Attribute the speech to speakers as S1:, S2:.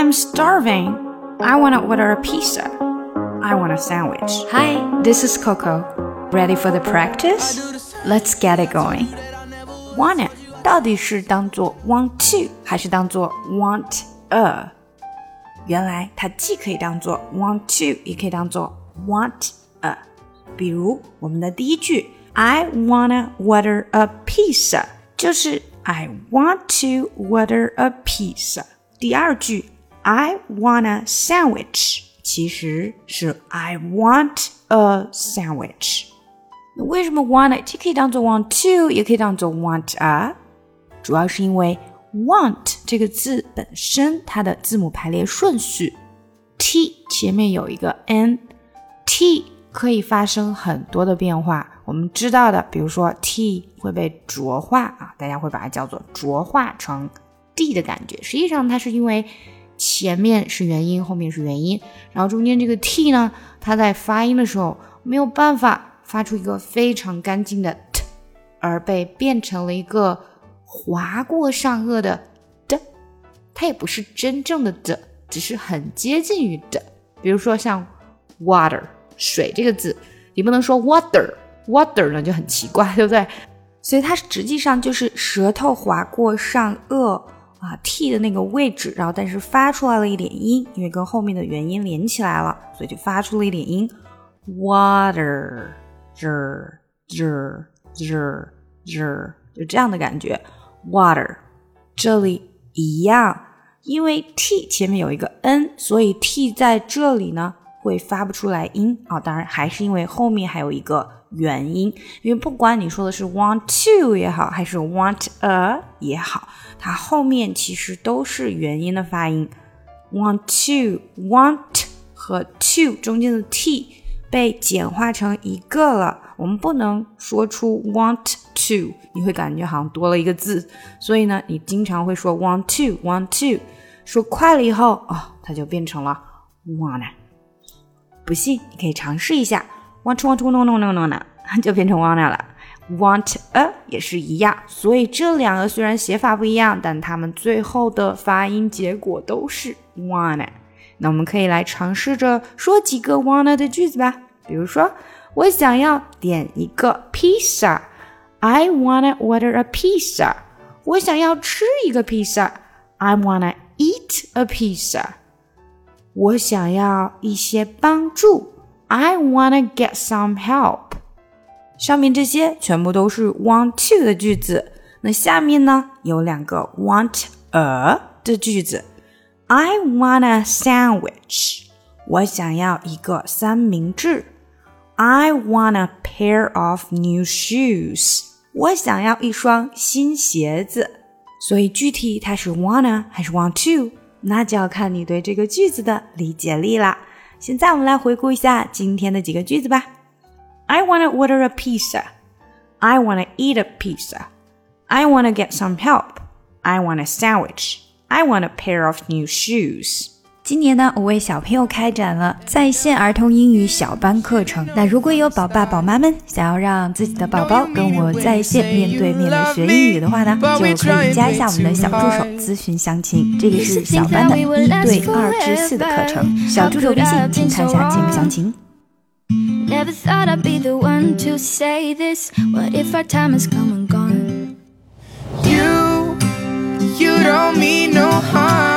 S1: I'm starving. I want to order a pizza. I want a sandwich. Hi, this is Coco. Ready for the practice? Let's get it going. Want it 到底是当做 want to 还是当做 want a？原来它既可以当做 want to，也可以当做 want a。比如我们的第一句，I wanna order a pizza，就是 I want to order a pizza。第二句 ，I want a sandwich，其实是 I want a sandwich。为什么 want 既可以当做 want to，也可以当做 want a？主要是因为 want 这个字本身它的字母排列顺序，t 前面有一个 n，t 可以发生很多的变化。我们知道的，比如说 t 会被浊化啊，大家会把它叫做浊化成 d 的感觉。实际上它是因为前面是元音，后面是元音，然后中间这个 t 呢，它在发音的时候没有办法发出一个非常干净的 t，而被变成了一个。划过上颚的的，它也不是真正的的，只是很接近于的。比如说像 water 水这个字，你不能说 water water 呢就很奇怪，对不对？所以它实际上就是舌头划过上颚啊 t 的那个位置，然后但是发出来了一点音，因为跟后面的元音连起来了，所以就发出了一点音 water 这这这这就这样的感觉。water，这里一样，因为 t 前面有一个 n，所以 t 在这里呢会发不出来音啊。当然还是因为后面还有一个元音，因为不管你说的是 want to 也好，还是 want a 也好，它后面其实都是元音的发音。want to，want 和 to 中间的 t 被简化成一个了，我们不能说出 want。to，你会感觉好像多了一个字，所以呢，你经常会说 want to，want to，说快了以后，哦，它就变成了 wanna。不信你可以尝试一下，want to want to no no no no no，就变成 wanna 了。want a 也是一样，所以这两个虽然写法不一样，但它们最后的发音结果都是 wanna。那我们可以来尝试着说几个 wanna 的句子吧，比如说，我想要点一个披萨。I wanna order a pizza. 我想要吃一个披萨。I wanna eat a pizza. 我想要一些帮助。I wanna get some help. 上面这些全部都是 want to 的句子。那下面呢有两个 want a 的句子。I want a sandwich. 我想要一个三明治。I want a pair of new shoes. 我想要一双新鞋子，所以具体它是 wanna 还是 want to，那就要看你对这个句子的理解力啦。现在我们来回顾一下今天的几个句子吧。I wanna order a pizza. I wanna eat a pizza. I wanna get some help. I want a sandwich. I want a pair of new shoes. 今年呢，我为小朋友开展了在线儿童英语小班课程。那如果有宝爸宝妈们想要让自己的宝宝跟我在线面对面的学英语的话呢，就可以加一下我们的小助手咨询详情。这个是小班的一对二至四的课程，小助手微信请看一下节目详情。You, you don't mean no harm,